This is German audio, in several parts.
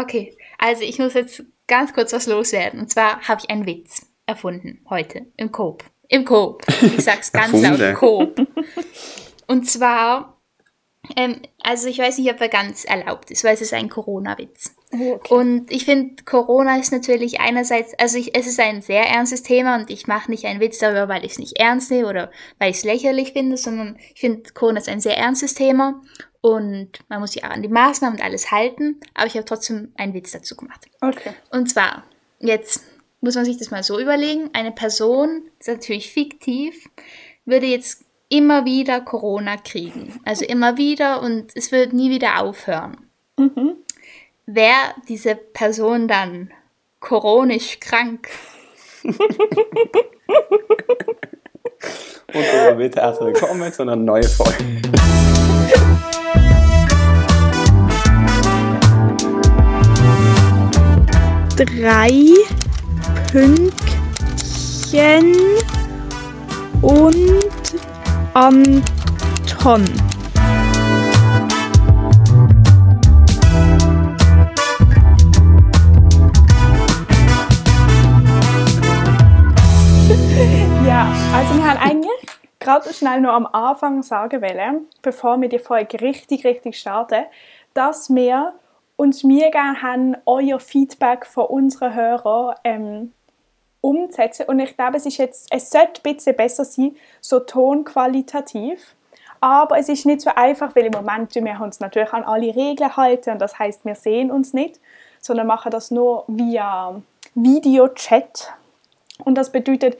Okay, also ich muss jetzt ganz kurz was loswerden. Und zwar habe ich einen Witz erfunden heute im Coop. Im Coop. Ich sag's ganz laut, Coop. Und zwar, ähm, also ich weiß nicht, ob er ganz erlaubt ist, weil es ist ein Corona-Witz. Oh, okay. Und ich finde, Corona ist natürlich einerseits, also ich, es ist ein sehr ernstes Thema und ich mache nicht einen Witz darüber, weil ich es nicht ernst nehme oder weil ich es lächerlich finde, sondern ich finde, Corona ist ein sehr ernstes Thema und man muss sich auch an die Maßnahmen und alles halten, aber ich habe trotzdem einen Witz dazu gemacht. Okay. Und zwar, jetzt muss man sich das mal so überlegen, eine Person, das ist natürlich fiktiv, würde jetzt immer wieder Corona kriegen. Also immer wieder und es wird nie wieder aufhören. Mhm. Wäre diese Person dann chronisch krank? und damit herzlich willkommen zu einer neuen Folge. Drei Pünktchen und Anton. Ja, also wir haben eigentlich gerade schnell noch am Anfang sagen wollen, bevor wir die Folge richtig, richtig starten, dass wir uns mir gerne haben, euer Feedback von unseren Hörern ähm, umzusetzen. Und ich glaube, es ist jetzt, es sollte ein bisschen besser sein, so tonqualitativ. Aber es ist nicht so einfach, weil im Moment wir uns natürlich an alle Regeln halten und das heißt, wir sehen uns nicht, sondern machen das nur via Videochat. Und das bedeutet,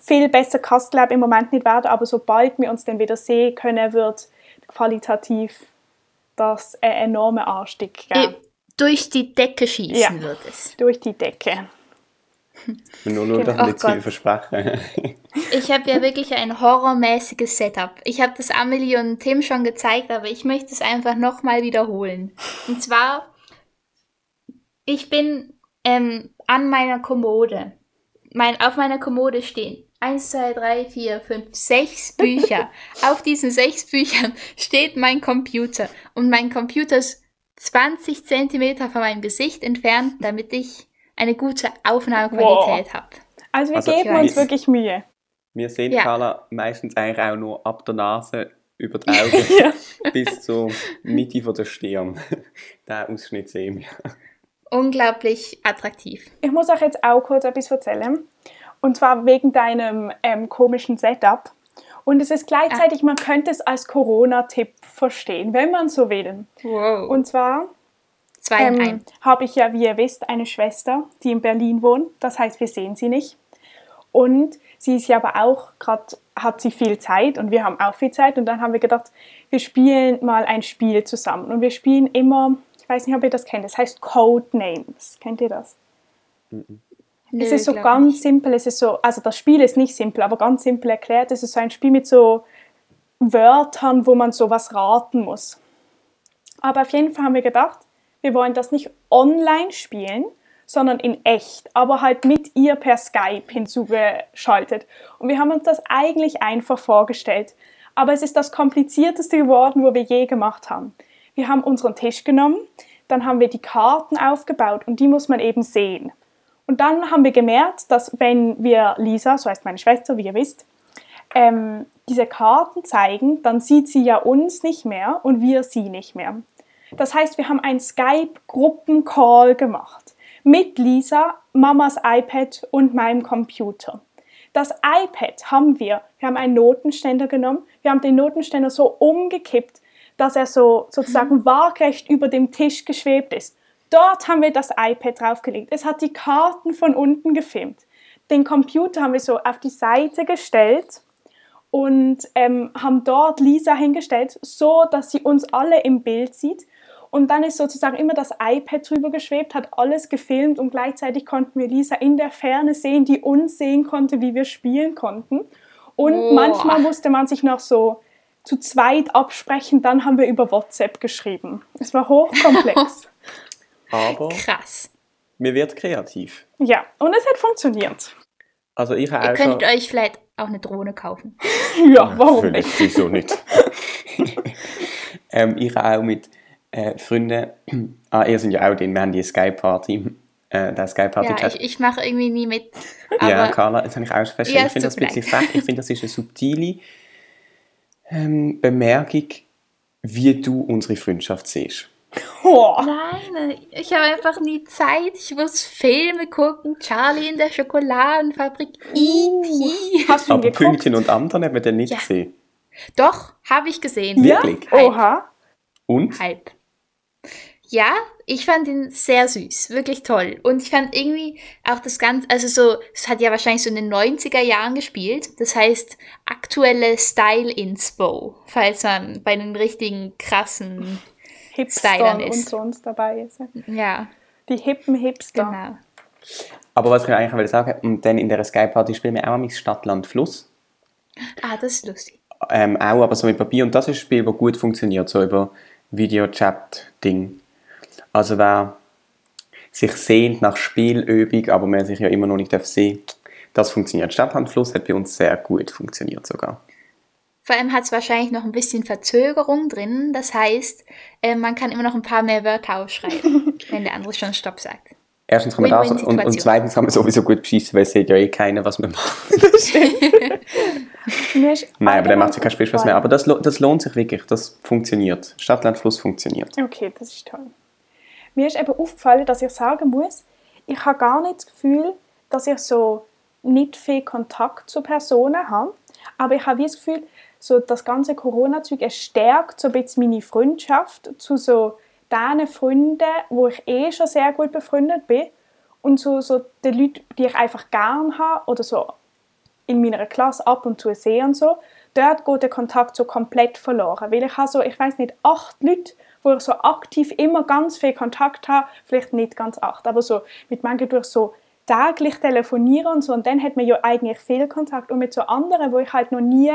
viel besser kann es im Moment nicht werden, aber sobald wir uns dann wieder sehen können, wird qualitativ das einen enormen Anstieg geben. Durch die Decke schießen ja, wird es. Durch die Decke. Nur, nur genau. das nicht viel versprechen. ich habe ja wirklich ein horrormäßiges Setup. Ich habe das Amelie und Tim schon gezeigt, aber ich möchte es einfach nochmal wiederholen. Und zwar, ich bin ähm, an meiner Kommode. Mein, auf meiner Kommode stehen 1, 2, 3, 4, 5, 6 Bücher. auf diesen sechs Büchern steht mein Computer. Und mein Computer ist 20 Zentimeter von meinem Gesicht entfernt, damit ich eine gute Aufnahmequalität wow. habe. Also wir also, geben uns wirklich Mühe. Wir sehen ja. Carla meistens eigentlich auch nur ab der Nase über die Augen ja. bis zur Mitte von der Stirn. Der Ausschnitt sehen wir. Unglaublich attraktiv. Ich muss euch jetzt auch kurz etwas erzählen. Und zwar wegen deinem ähm, komischen Setup. Und es ist gleichzeitig, ah. man könnte es als Corona-Tipp verstehen, wenn man so will. Wow. Und zwar ähm, habe ich ja, wie ihr wisst, eine Schwester, die in Berlin wohnt. Das heißt, wir sehen sie nicht. Und sie ist ja aber auch gerade, hat sie viel Zeit und wir haben auch viel Zeit. Und dann haben wir gedacht, wir spielen mal ein Spiel zusammen. Und wir spielen immer, weiß nicht, ob ihr das kennt, das heißt Codenames. Kennt ihr das? Mhm. Nö, es ist so ganz nicht. simpel, es ist so, also das Spiel ist nicht simpel, aber ganz simpel erklärt. Es ist so ein Spiel mit so Wörtern, wo man so was raten muss. Aber auf jeden Fall haben wir gedacht, wir wollen das nicht online spielen, sondern in echt, aber halt mit ihr per Skype hinzugeschaltet. Und wir haben uns das eigentlich einfach vorgestellt. Aber es ist das komplizierteste geworden, wo wir je gemacht haben. Wir haben unseren Tisch genommen, dann haben wir die Karten aufgebaut und die muss man eben sehen. Und dann haben wir gemerkt, dass wenn wir Lisa, so heißt meine Schwester, wie ihr wisst, ähm, diese Karten zeigen, dann sieht sie ja uns nicht mehr und wir sie nicht mehr. Das heißt, wir haben einen Skype-Gruppencall gemacht mit Lisa, Mamas iPad und meinem Computer. Das iPad haben wir, wir haben einen Notenständer genommen, wir haben den Notenständer so umgekippt, dass er so sozusagen mhm. waagrecht über dem Tisch geschwebt ist. Dort haben wir das iPad draufgelegt. Es hat die Karten von unten gefilmt. Den Computer haben wir so auf die Seite gestellt und ähm, haben dort Lisa hingestellt, so dass sie uns alle im Bild sieht. Und dann ist sozusagen immer das iPad drüber geschwebt, hat alles gefilmt und gleichzeitig konnten wir Lisa in der Ferne sehen, die uns sehen konnte, wie wir spielen konnten. Und oh. manchmal musste man sich noch so zu zweit absprechen, dann haben wir über WhatsApp geschrieben. Es war hochkomplex. Aber Krass. mir wird kreativ. Ja, und es hat funktioniert. Also ich Ihr könnt euch vielleicht auch eine Drohne kaufen. ja, warum nicht? Wieso nicht? ähm, ich habe auch mit äh, Freunde, ah, ihr seid ja auch drin, wir haben die Skype-Party, äh, der Skype-Party-Chat. Ja, ich, ich mache irgendwie nie mit. ja, Carla, das habe ich auch schon festgestellt. Ja, ich finde das ein bisschen frech, ich finde, das ist eine subtile ähm, Bemerkung, wie du unsere Freundschaft siehst. Oh. Nein, ich habe einfach nie Zeit. Ich muss Filme gucken. Charlie in der Schokoladenfabrik. E.T. Hast du Aber geguckt? Pünktchen und Anton hat man den nicht ja. gesehen. Doch, habe ich gesehen. Wirklich? Ja? Oha. Und? Halb. Ja, ich fand ihn sehr süß, wirklich toll. Und ich fand irgendwie auch das Ganze, also so, es hat ja wahrscheinlich so in den 90er Jahren gespielt. Das heißt, aktuelle Style-Inspo, falls man bei den richtigen krassen Hipstern ist. und sonst dabei ist. Ja. Die hippen Hipster. Genau. Aber was ich eigentlich will sagen, und dann in der Sky-Party spielen wir auch am Stadt, Land, Fluss. Ah, das ist lustig. Ähm, auch, aber so mit Papier. Und das ist ein Spiel, das gut funktioniert, so über Video-Chat-Ding. Also wer sich sehnt nach Spielübung, aber man sich ja immer noch nicht sehen das funktioniert. Stadtlandfluss hat bei uns sehr gut funktioniert sogar. Vor allem hat es wahrscheinlich noch ein bisschen Verzögerung drin. Das heißt, äh, man kann immer noch ein paar mehr Wörter aufschreiben, wenn der andere schon Stopp sagt. Erstens kann man das und, und, zweitens kann man sowieso gut beschissen, weil es sieht ja eh keiner, was man macht. Nein, aber der macht sich keinen Spaß mehr. Aber das, das lohnt sich wirklich. Das funktioniert. Stadtlandfluss funktioniert. Okay, das ist toll. Mir ist eben aufgefallen, dass ich sagen muss, ich habe gar nicht das Gefühl, dass ich so nicht viel Kontakt zu Personen habe. Aber ich habe das Gefühl, so das ganze Corona-Zeug stärkt so ein bisschen meine Freundschaft zu so den Freunden, wo ich eh schon sehr gut befreundet bin und so, so den Leuten, die ich einfach gern habe oder so in meiner Klasse ab und zu sehe und so, dort geht der Kontakt so komplett verloren, weil ich habe so, ich weiß nicht, acht Leute, wo ich so aktiv immer ganz viel Kontakt habe, vielleicht nicht ganz acht, aber so mit manchen durch so täglich telefonieren und so und dann hat man ja eigentlich viel Kontakt und mit so anderen, wo ich halt noch nie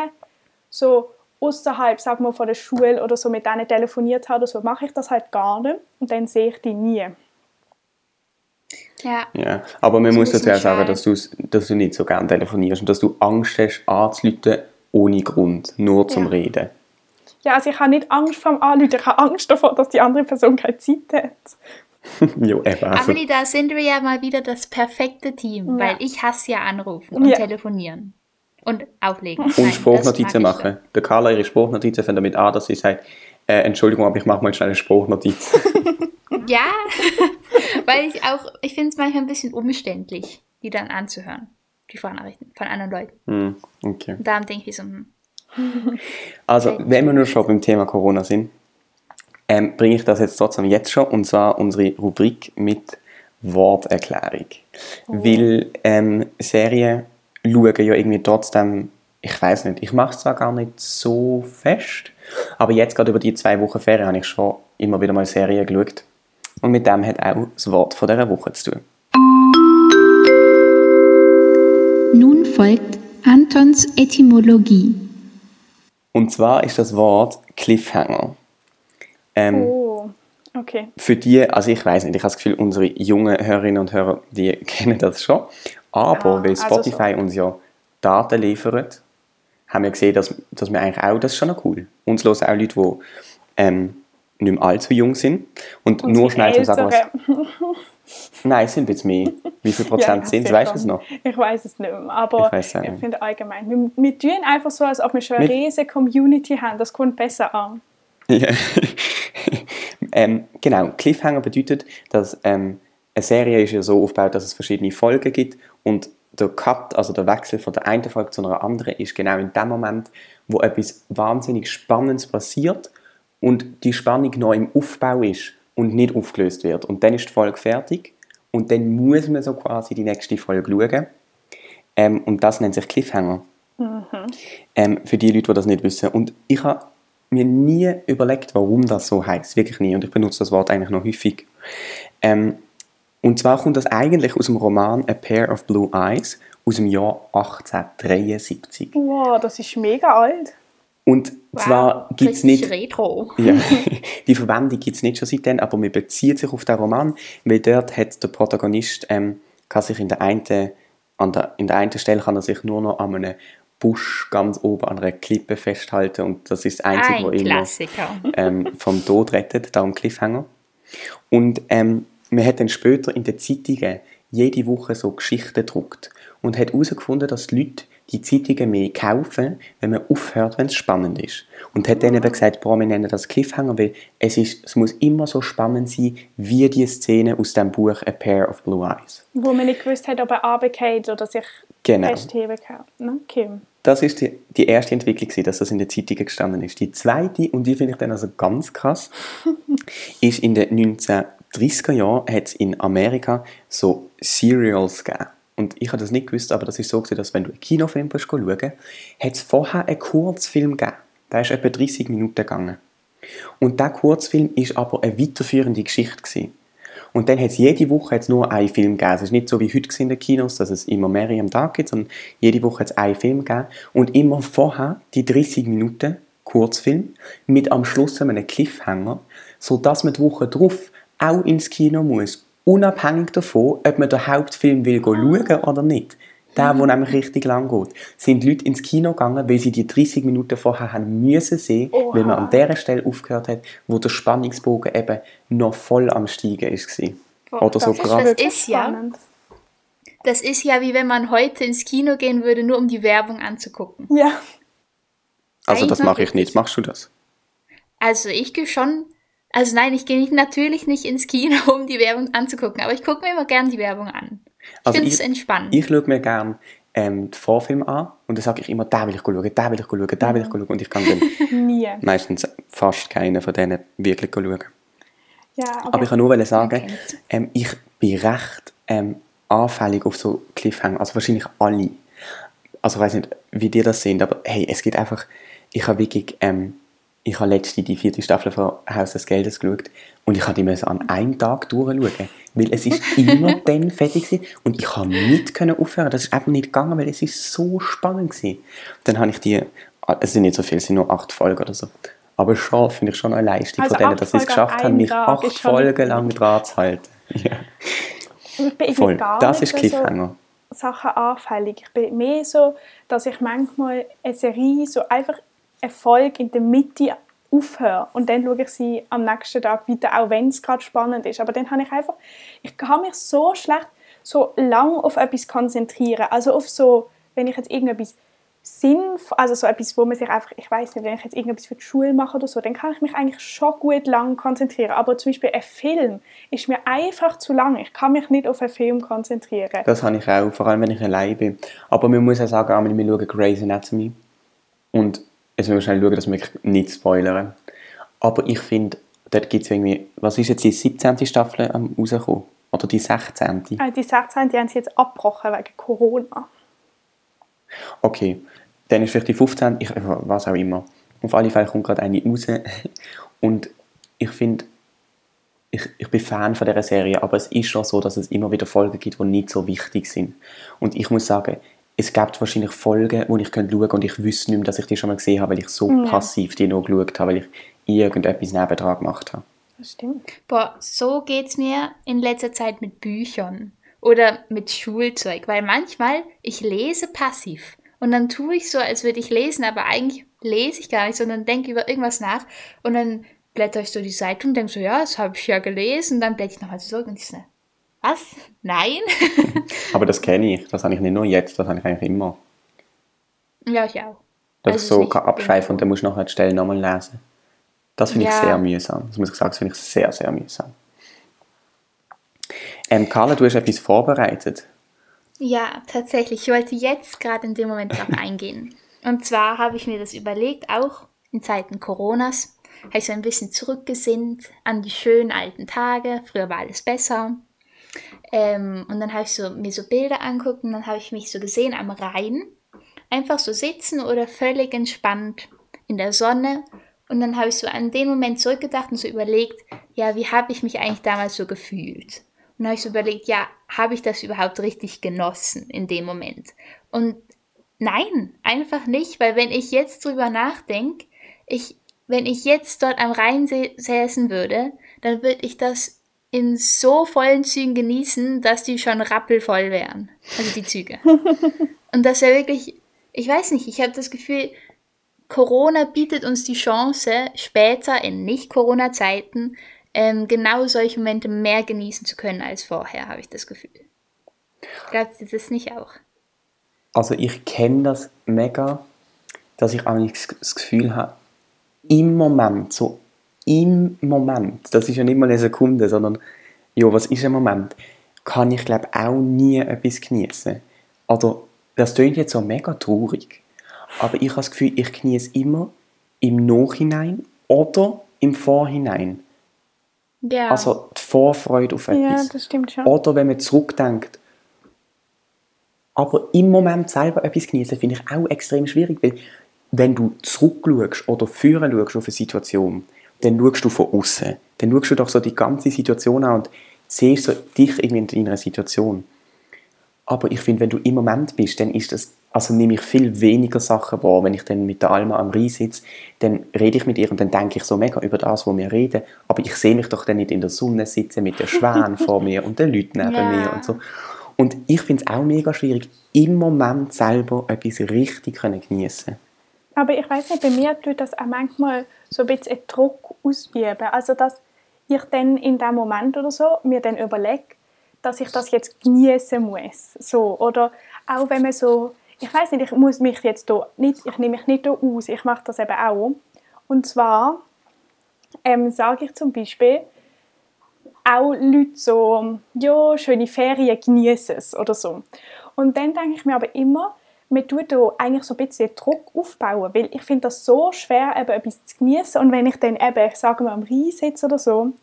so außerhalb, sag mal, von der Schule oder so mit denen telefoniert habe oder so, mache ich das halt gar nicht und dann sehe ich die nie. Ja. ja. Aber man das muss dazu auch sagen, dass, dass du nicht so gerne telefonierst und dass du Angst hast, anzuleiten ohne Grund, nur zum ja. Reden. Ja, also ich habe nicht Angst vor dem Anrufen, ich habe Angst davor, dass die andere Person keine Zeit hat. jo, eben. Also. Amelie, da sind wir ja mal wieder das perfekte Team, ja. weil ich hasse ja anrufen und ja. telefonieren. Und auflegen. Und Nein, Spruchnotizen machen. Der Carla ihre Spruchnotizen fängt damit an, dass sie sagt, äh, Entschuldigung, aber ich mache mal schnell eine Spruchnotiz. ja, weil ich auch, ich finde es manchmal ein bisschen umständlich, die dann anzuhören, die Vornachrichten von anderen Leuten. Mm, okay. Und darum denke ich so, hm. Also, wenn wir nur schon beim Thema Corona sind, ähm, bringe ich das jetzt trotzdem jetzt schon, und zwar unsere Rubrik mit Worterklärung. Oh. Weil ähm, Serien schaue ja irgendwie trotzdem, ich weiß nicht, ich mache es zwar gar nicht so fest, aber jetzt gerade über die zwei Wochen Ferien habe ich schon immer wieder mal Serien geschaut. Und mit dem hat auch das Wort von dieser Woche zu tun. Nun folgt Antons Etymologie. Und zwar ist das Wort Cliffhanger. Ähm, oh, okay. Für die, also ich weiß nicht, ich habe das Gefühl, unsere jungen Hörerinnen und Hörer, die kennen das schon. Aber ah, weil also Spotify also so. uns ja Daten liefert, haben wir gesehen, dass, dass wir eigentlich auch, das ist schon noch cool. Uns hören auch Leute, die ähm, nicht mehr allzu jung sind. Und, und nur schnell zu sagen, was... Nein, sind jetzt mehr. Wie viel Prozent ja, sind es? Weißt du es noch? Ich weiß es nicht mehr. Aber ich, ich finde allgemein, wir, wir tun einfach so, als ob wir schon eine riesige Community haben. Das kommt besser an. Ja. ähm, genau, Cliffhanger bedeutet, dass ähm, eine Serie ist ja so aufgebaut, dass es verschiedene Folgen gibt und der Cut, also der Wechsel von der einen Folge zu einer anderen, ist genau in dem Moment, wo etwas wahnsinnig Spannendes passiert und die Spannung noch im Aufbau ist und nicht aufgelöst wird. Und dann ist die Folge fertig und dann muss man so quasi die nächste Folge schauen. Ähm, und das nennt sich Cliffhanger. Mhm. Ähm, für die Leute, die das nicht wissen. Und ich habe mir nie überlegt, warum das so heißt, wirklich nie. Und ich benutze das Wort eigentlich noch häufig. Ähm, und zwar kommt das eigentlich aus dem Roman A Pair of Blue Eyes aus dem Jahr 1873. Wow, das ist mega alt. Und wow, zwar gibt es nicht. Retro. Ja, die Verwendung gibt es nicht schon seitdem, aber man bezieht sich auf den Roman, weil dort hat der Protagonist ähm, kann sich in der einen, an der, in der einen Stelle kann er sich nur noch an einem Busch ganz oben an einer Klippe festhalten und das ist das Einzige, was immer ähm, vom Tod rettet, darum Cliffhanger. Und ähm, man hat dann später in den Zeitungen jede Woche so Geschichten gedruckt und hat herausgefunden, dass die Leute die Zeitungen mehr kaufen, wenn man aufhört, wenn es spannend ist. Und hat dann eben gesagt, boah, wir nennen das Cliffhanger, weil es, ist, es muss immer so spannend sein, wie die Szene aus dem Buch A Pair of Blue Eyes. Wo man nicht gewusst hat, ob er runtergeht oder sich genau. festheben kann. Okay. Das ist die, die erste Entwicklung, dass das in den Zeitungen gestanden ist. Die zweite, und die finde ich dann also ganz krass, ist in den 1930er Jahren hat es in Amerika so Serials gegeben. Und ich habe das nicht gewusst, aber das ist so, dass wenn du einen Kinofilm schauen hat es vorher einen Kurzfilm gegeben. Der ist etwa 30 Minuten gegangen. Und dieser Kurzfilm ist aber eine weiterführende Geschichte. Gewesen. Und dann hat es jede Woche hat's nur einen Film gegeben. Es ist nicht so wie heute in den Kinos, dass es immer mehrere am Tag gibt, sondern jede Woche hat es einen Film gegeben. Und immer vorher die 30 Minuten Kurzfilm mit am Schluss einem Cliffhanger, sodass man die Woche drauf auch ins Kino muss unabhängig davon, ob man den Hauptfilm will schauen oder nicht. Der, der nämlich richtig lang geht. Sind Leute ins Kino gegangen, weil sie die 30 Minuten vorher haben müssen sehen, Oha. weil man an der Stelle aufgehört hat, wo der Spannungsbogen eben noch voll am Steigen ist. Boah, oder so gerade. Das ist ja. Das ist ja wie wenn man heute ins Kino gehen würde, nur um die Werbung anzugucken. Ja. Also Eigentlich das mache ich nicht. Machst du das? Also ich gehe schon also nein, ich gehe natürlich nicht ins Kino, um die Werbung anzugucken, aber ich gucke mir immer gerne die Werbung an. Ich also finde es entspannend. Ich schaue mir gerne ähm, die Vorfilme an und dann sage ich immer, da will ich schauen, da will ich schauen, da will ich schauen und ich kann dann Nie. meistens fast keinen von denen wirklich schauen. Ja, okay. Aber ich kann nur sagen, ähm, ich bin recht ähm, anfällig auf so Cliffhanger, also wahrscheinlich alle. Also ich weiß nicht, wie dir das sind, aber hey, es geht einfach, ich habe wirklich ähm, ich habe letzte die vierte Staffel von Haus des Geldes geschaut und ich habe die an einem Tag durchschauen, weil es ist immer dann fertig war und ich konnte nicht aufhören. Das ist einfach nicht gegangen, weil es ist so spannend war. Dann habe ich die, es sind nicht so viele, es sind nur acht Folgen oder so. Aber schon, finde ich schon eine Leistung also von denen, dass sie es geschafft haben, mich Tag acht Folgen lang dran zu halten. Ja. Ich bin Voll. Gar das ist Cliffhanger. So Sachen anfällig. Ich bin mehr so, dass ich manchmal eine Serie so einfach Erfolg in der Mitte aufhöre und dann schaue ich sie am nächsten Tag weiter, auch wenn es gerade spannend ist. Aber dann habe ich einfach, ich kann mich so schlecht so lang auf etwas konzentrieren. Also auf so, wenn ich jetzt irgendetwas Sinn, also so etwas, wo man sich einfach, ich weiß nicht, wenn ich jetzt irgendetwas für die Schule mache oder so, dann kann ich mich eigentlich schon gut lang konzentrieren. Aber zum Beispiel ein Film ist mir einfach zu lang. Ich kann mich nicht auf einen Film konzentrieren. Das habe ich auch, vor allem wenn ich allein bin. Aber man muss auch sagen, wir schauen Grey's Anatomy und jetzt müssen wir schnell schauen, dass wir nicht spoilern. Aber ich finde, dort gibt es irgendwie, was ist jetzt die 17. Staffel am rausgekommen? Oder die 16.? Äh, die 16. Die haben sie jetzt abgebrochen wegen Corona. Okay, dann ist vielleicht die 15. Ich, was auch immer. Auf alle Fälle kommt gerade eine raus. Und ich finde, ich, ich bin Fan von dieser Serie, aber es ist schon so, dass es immer wieder Folgen gibt, die nicht so wichtig sind. Und ich muss sagen, es gibt wahrscheinlich Folgen, wo ich schauen könnte und ich wüsste nicht mehr, dass ich die schon mal gesehen habe, weil ich so ja. passiv die noch geschaut habe, weil ich irgendetwas nebendran gemacht habe. Das stimmt. Boah, so geht es mir in letzter Zeit mit Büchern oder mit Schulzeug, weil manchmal ich lese passiv und dann tue ich so, als würde ich lesen, aber eigentlich lese ich gar nicht, sondern denke über irgendwas nach und dann blätter ich so die Seite und denke so, ja, das habe ich ja gelesen, dann blätter ich nochmal zurück und ich so, was? Nein? Aber das kenne ich. Das habe ich nicht nur jetzt, das habe ich eigentlich immer. Ja, ich auch. Dass also ich so abschreiben und dann musst du nachher die Stelle nochmal lesen. Das finde ja. ich sehr mühsam. Das muss ich sagen, das finde ich sehr, sehr mühsam. Ähm, Carla, du hast etwas vorbereitet. Ja, tatsächlich. Ich wollte jetzt gerade in dem Moment darauf eingehen. Und zwar habe ich mir das überlegt, auch in Zeiten Coronas, habe ich so ein bisschen zurückgesinnt an die schönen alten Tage. Früher war alles besser. Ähm, und dann habe ich so, mir so Bilder anguckt und dann habe ich mich so gesehen am Rhein. Einfach so sitzen oder völlig entspannt in der Sonne. Und dann habe ich so an den Moment zurückgedacht und so überlegt, ja, wie habe ich mich eigentlich damals so gefühlt? Und dann habe ich so überlegt, ja, habe ich das überhaupt richtig genossen in dem Moment? Und nein, einfach nicht, weil wenn ich jetzt drüber nachdenke, ich, wenn ich jetzt dort am Rhein säßen würde, dann würde ich das in so vollen Zügen genießen, dass die schon rappelvoll wären. Also die Züge. Und das wäre wirklich, ich weiß nicht, ich habe das Gefühl, Corona bietet uns die Chance, später in Nicht-Corona-Zeiten ähm, genau solche Momente mehr genießen zu können als vorher, habe ich das Gefühl. Glaubt ihr das nicht auch? Also ich kenne das mega, dass ich eigentlich das Gefühl habe, im Moment, so im Moment, das ist ja nicht mal eine Sekunde, sondern ja, was ist ein Moment, kann ich glaube auch nie etwas genießen. Oder das klingt jetzt so mega traurig, aber ich habe das Gefühl, ich genieße immer im Nachhinein oder im Vorhinein. Ja. Also die Vorfreude auf etwas. Ja, das stimmt schon. Oder wenn man zurückdenkt. Aber im Moment selber etwas genießen, finde ich auch extrem schwierig, weil wenn du zurückschaust oder führen schaust auf eine Situation, dann schaust du von außen. Dann schaust du doch so die ganze Situation an und siehst so dich irgendwie in einer Situation. Aber ich finde, wenn du im Moment bist, dann ist das, also nehme ich viel weniger Sachen wahr. Wenn ich dann mit der Alma am Rhein sitze, dann rede ich mit ihr und dann denke ich so mega über das, was wir reden. Aber ich sehe mich doch dann nicht in der Sonne sitzen mit den Schwänen vor mir und den Leuten neben yeah. mir und so. Und ich finde es auch mega schwierig, im Moment selber etwas richtig geniessen Aber ich weiß nicht, bei mir tut das auch manchmal so ein bisschen Druck ausüben. Also, dass ich dann in dem Moment oder so mir dann überlege, dass ich das jetzt genießen muss. So, oder auch wenn man so, ich weiß nicht, ich muss mich jetzt da nicht, ich nehme mich nicht da aus, ich mache das eben auch. Und zwar ähm, sage ich zum Beispiel, auch Leute so, ja, schöne Ferien, genießen es oder so. Und dann denke ich mir aber immer, man tut da eigentlich so ein bisschen Druck aufbauen, weil ich finde das so schwer, eben etwas zu genießen und wenn ich dann eben, sagen wir, am Rhein sitze oder so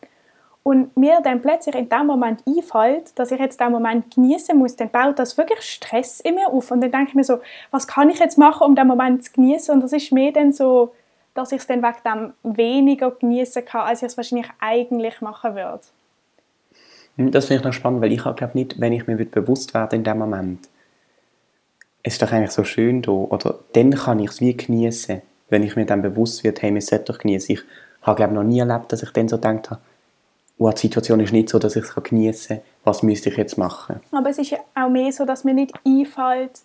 und mir dann plötzlich in dem Moment einfällt, dass ich jetzt den Moment genießen muss, dann baut das wirklich Stress in mir auf. Und dann denke ich mir so, was kann ich jetzt machen, um den Moment zu genießen? Und das ist mir dann so, dass ich es dann wegen dem weniger genießen kann, als ich es wahrscheinlich eigentlich machen würde. Das finde ich noch spannend, weil ich glaube nicht, wenn ich mir bewusst werde in dem Moment, es ist doch eigentlich so schön da, oder dann kann ich es wie genießen, wenn ich mir dann bewusst wird, hey, wir sollten doch genießen. Ich habe glaube noch nie erlebt, dass ich dann so gedacht habe, oh, die Situation ist nicht so, dass ich es genießen kann. Was müsste ich jetzt machen? Aber es ist ja auch mehr so, dass mir nicht einfällt,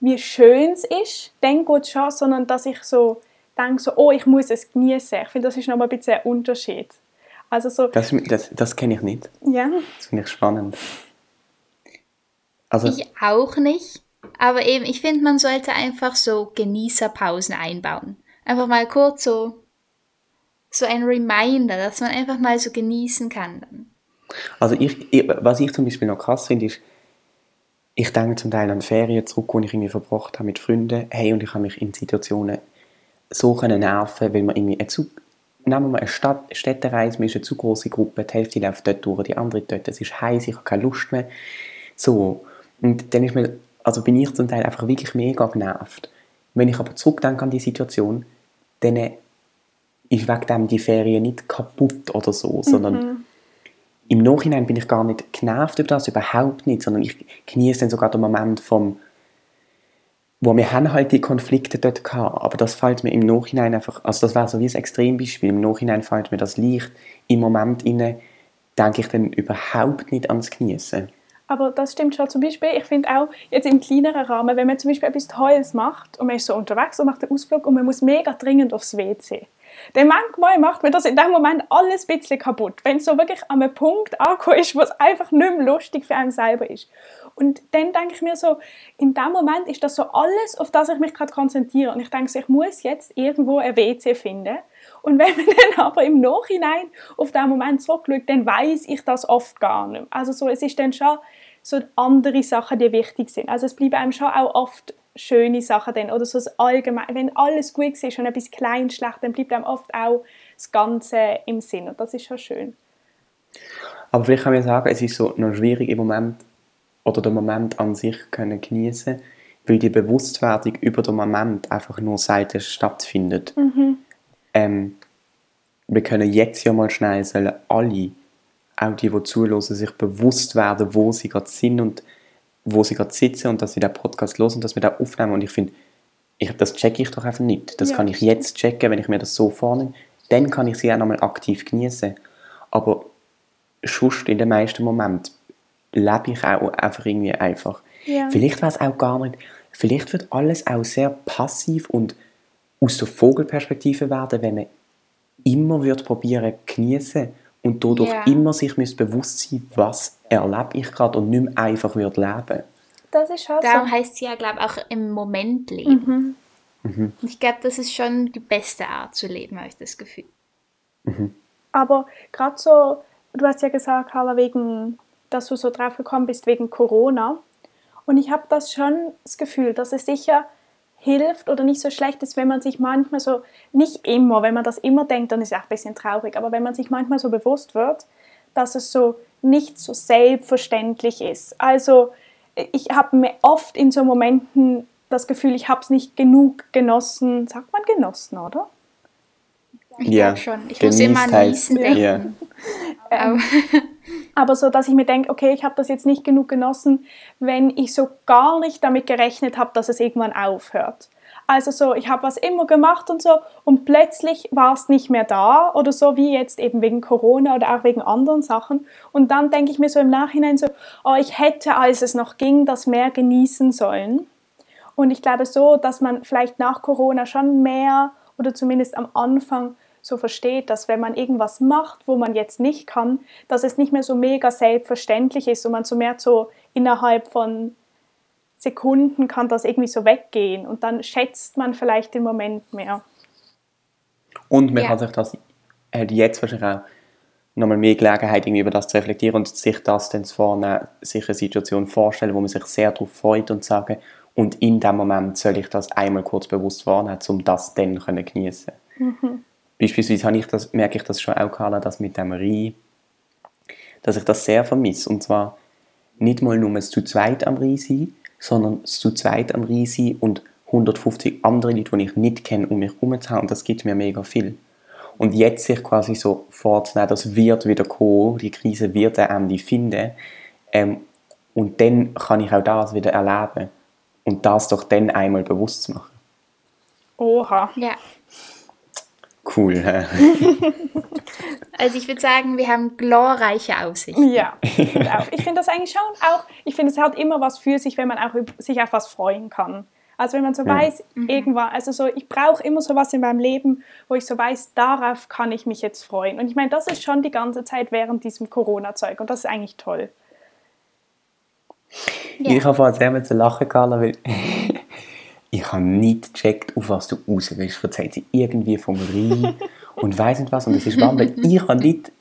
wie schön es ist. Dann geht es schon, sondern dass ich so denke, so, oh, ich muss es genießen. Ich finde, das ist noch mal ein bisschen ein Unterschied. Also so, das das, das kenne ich nicht. Ja. Das finde ich spannend. Also, ich auch nicht. Aber eben, ich finde, man sollte einfach so Genießerpausen einbauen. Einfach mal kurz so so ein Reminder, dass man einfach mal so genießen kann. Also ich, ich, was ich zum Beispiel noch krass finde, ist, ich denke zum Teil an Ferien zurück, die ich irgendwie verbracht habe mit Freunden. Hey, und ich habe mich in Situationen so können nerven, weil man irgendwie eine zu, nehmen wir mal eine Stadt, eine Städtereise, man ist eine zu große Gruppe, die Hälfte läuft dort durch, die andere dort, es ist heiß, ich habe keine Lust mehr. So, und dann ist mir, also bin ich zum Teil einfach wirklich mega genervt. Wenn ich aber zurückdenke an die Situation, dann ist wegen dem die Ferien nicht kaputt oder so, sondern mhm. im Nachhinein bin ich gar nicht genervt über das, überhaupt nicht, sondern ich genieße dann sogar den Moment vom wo wir haben halt die Konflikte dort gehabt, aber das fällt mir im Nachhinein einfach, also das wäre so wie ein Extrembeispiel, im Nachhinein fällt mir das leicht, im Moment inne denke ich dann überhaupt nicht ans Genießen. Aber das stimmt schon. Zum Beispiel, ich finde auch jetzt im kleineren Rahmen, wenn man zum Beispiel etwas Tolles macht und man ist so unterwegs und macht einen Ausflug und man muss mega dringend aufs WC. Denn manchmal macht mir das in dem Moment alles ein bisschen kaputt, wenn es so wirklich an einem Punkt angekommen ist, wo es einfach nicht mehr lustig für einen selber ist. Und dann denke ich mir so, in dem Moment ist das so alles, auf das ich mich gerade konzentriere. Und ich denke, ich muss jetzt irgendwo ein WC finden. Und wenn man dann aber im Nachhinein auf den Moment zurückschaut, dann weiß ich das oft gar nicht. Also so, es ist dann schon so andere Sachen, die wichtig sind. Also es bleibt einem schon auch oft schöne Sachen dann, oder so das allgemein, wenn alles gut ist und etwas klein schlecht, dann bleibt einem oft auch das Ganze im Sinn und das ist schon schön. Aber vielleicht kann man sagen, es ist so noch schwierig im Moment, oder den Moment an sich können genießen, weil die Bewusstwerdung über den Moment einfach nur seit es stattfindet. Mhm. Ähm, wir können jetzt ja mal schnell sollen alle, auch die, die zuhören, sich bewusst werden, wo sie gerade sind und wo sie gerade sitzen und dass sie den Podcast los und dass wir da aufnehmen. Und ich finde, ich, das checke ich doch einfach nicht. Das ja. kann ich jetzt checken, wenn ich mir das so vornehme. Dann kann ich sie auch nochmal aktiv genießen. Aber schust in den meisten Momenten lebe ich auch einfach irgendwie einfach. Ja. Vielleicht wäre es auch gar nicht, vielleicht wird alles auch sehr passiv und aus der Vogelperspektive werden, wenn man immer wird probieren genießen und dadurch yeah. immer sich bewusst sein, was erlebe ich gerade und nicht mehr einfach wird leben. Das ist schon Darum so. heißt es ja, glaube ich, auch im Moment leben. Mhm. Mhm. Ich glaube, das ist schon die beste Art zu leben, habe ich das Gefühl. Mhm. Aber gerade so, du hast ja gesagt, Carla, wegen, dass du so drauf gekommen bist wegen Corona. Und ich habe das schon das Gefühl, dass es sicher hilft oder nicht so schlecht ist, wenn man sich manchmal so, nicht immer, wenn man das immer denkt, dann ist es auch ein bisschen traurig, aber wenn man sich manchmal so bewusst wird, dass es so nicht so selbstverständlich ist. Also ich habe mir oft in so Momenten das Gefühl, ich habe es nicht genug genossen. Sagt man genossen, oder? Ich ja, schon. Ich muss immer an Niesen denken. Ja. Aber so, dass ich mir denke, okay, ich habe das jetzt nicht genug genossen, wenn ich so gar nicht damit gerechnet habe, dass es irgendwann aufhört. Also so, ich habe was immer gemacht und so und plötzlich war es nicht mehr da oder so wie jetzt eben wegen Corona oder auch wegen anderen Sachen. Und dann denke ich mir so im Nachhinein so, oh, ich hätte, als es noch ging, das mehr genießen sollen. Und ich glaube so, dass man vielleicht nach Corona schon mehr oder zumindest am Anfang so versteht, dass wenn man irgendwas macht, wo man jetzt nicht kann, dass es nicht mehr so mega selbstverständlich ist und man so mehr so innerhalb von Sekunden kann das irgendwie so weggehen und dann schätzt man vielleicht den Moment mehr. Und man ja. kann sich das hat jetzt wahrscheinlich auch nochmal mehr Gelegenheit, irgendwie über das zu reflektieren und sich das dann zu vornehmen, sich eine Situation vorstellen, wo man sich sehr darauf freut und sagen, und in dem Moment soll ich das einmal kurz bewusst wahrnehmen, um das dann können genießen. Mhm. Beispielsweise habe ich das, merke ich das schon auch, Carla, dass mit dem Rhein, dass ich das sehr vermisse. Und zwar nicht mal nur zu zweit am Rhein sein, sondern zu zweit am Rhein sein und 150 andere Leute, die ich nicht kenne, um mich herum zu haben. Und das gibt mir mega viel. Und jetzt sich quasi so vorzunehmen, das wird wieder kommen, die Krise wird ein Ende finden. Ähm, und dann kann ich auch das wieder erleben. Und das doch dann einmal bewusst zu machen. Oha. Ja. Cool. Also ich würde sagen, wir haben glorreiche Aussichten. Ja, ich finde auch. Ich finde das eigentlich schon auch, ich finde es hat immer was für sich, wenn man auch sich auf was freuen kann. Also wenn man so ja. weiß, mhm. irgendwann, also so, ich brauche immer so was in meinem Leben, wo ich so weiß, darauf kann ich mich jetzt freuen. Und ich meine, das ist schon die ganze Zeit während diesem Corona-Zeug und das ist eigentlich toll. Ja. Ich habe vorhin sehr mit lachen, Carla, weil ich habe nicht gecheckt, auf was du raus willst. Erzählt sie irgendwie vom Rhein und weiss nicht was. Und es ist warm, weil ich habe nicht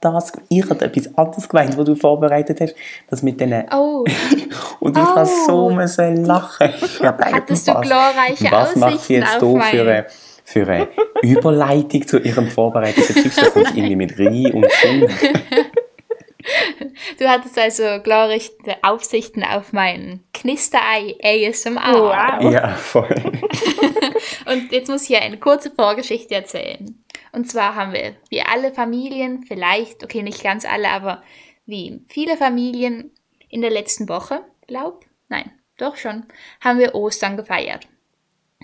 das, ich habe etwas anderes gemeint, was du vorbereitet hast, das mit denen... Oh. und ich oh. habe so müssen lachen. Hattest du glorreiche was Aussichten macht sie jetzt hier für eine, für eine Überleitung zu ihrem vorbereiteten Tipps? Da kommt irgendwie mit Rhein und Sinn. Du hattest also glorreiche Aufsichten auf mein Knisterei ASMR. Wow. Ja, voll. und jetzt muss ich hier eine kurze Vorgeschichte erzählen. Und zwar haben wir, wie alle Familien, vielleicht, okay, nicht ganz alle, aber wie viele Familien in der letzten Woche, glaub, nein, doch schon, haben wir Ostern gefeiert.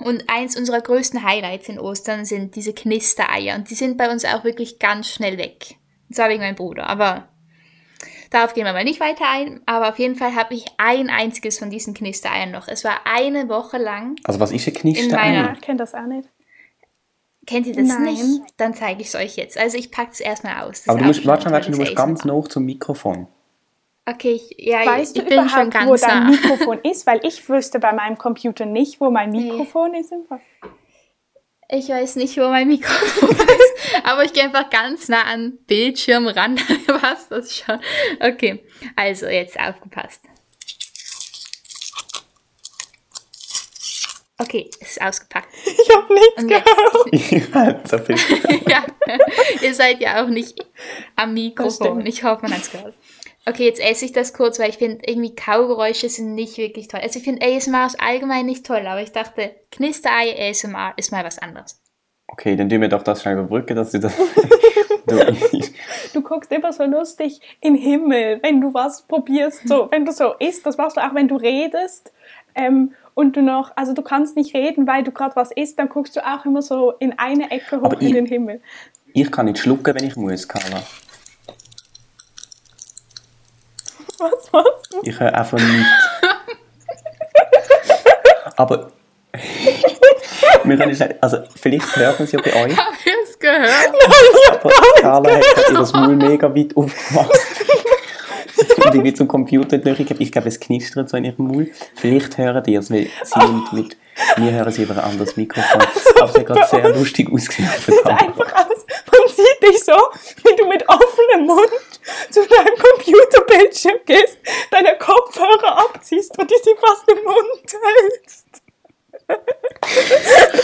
Und eins unserer größten Highlights in Ostern sind diese Knistereier. Und die sind bei uns auch wirklich ganz schnell weg. Und zwar wegen meinem Bruder. Aber Darauf gehen wir mal nicht weiter ein, aber auf jeden Fall habe ich ein einziges von diesen Knistereiern noch. Es war eine Woche lang. Also was ist ein Knisterei? Ich kenne das auch nicht. Kennt ihr das Nein. nicht? Dann zeige ich es euch jetzt. Also ich packe es erstmal aus. Das aber du musst, warte, warte, du musst ganz nah zum Mikrofon. Okay, ich, ja, weißt ich du bin schon ganz wo dein Mikrofon ist? Weil ich wüsste bei meinem Computer nicht, wo mein Mikrofon nee. ist. Ich weiß nicht, wo mein Mikrofon ist, aber ich gehe einfach ganz nah an Bildschirm ran. Was das schon? Okay, also jetzt aufgepasst. Okay, es ist ausgepackt. Ich habe nichts gehört. viel. ja, ihr seid ja auch nicht am Mikrofon. Ich hoffe, man hat es gehört. Okay, jetzt esse ich das kurz, weil ich finde, irgendwie Kaugeräusche sind nicht wirklich toll. Also ich finde ASMR ist allgemein nicht toll, aber ich dachte, Knisterei ASMR ist mal was anderes. Okay, dann tun wir doch das schnell überbrücken, dass du das... du, du guckst immer so lustig in den Himmel, wenn du was probierst, so, wenn du so isst, das machst du auch, wenn du redest. Ähm, und du noch, also du kannst nicht reden, weil du gerade was isst, dann guckst du auch immer so in eine Ecke hoch in den Himmel. Ich kann nicht schlucken, wenn ich muss, Carla. Was machst du? Ich höre einfach nicht. Aber wir können schnell, also vielleicht hört man es ja bei euch. Hab ich es gehört? Nein, Aber Carla hat gerade ihr Maul mega weit aufgemacht. und irgendwie zum Computer durchgegeben. Ich glaube, es knistert so in ihrem Maul. Vielleicht hören die es, weil sie und mit mir hören sie über ein anderes Mikrofon. Aber es hat gerade sehr lustig ausgesehen. sieht Kamera. einfach aus. Dich so, wie du mit offenem Mund zu deinem Computerbildschirm gehst, deine Kopfhörer abziehst und die sie fast im Mund hältst.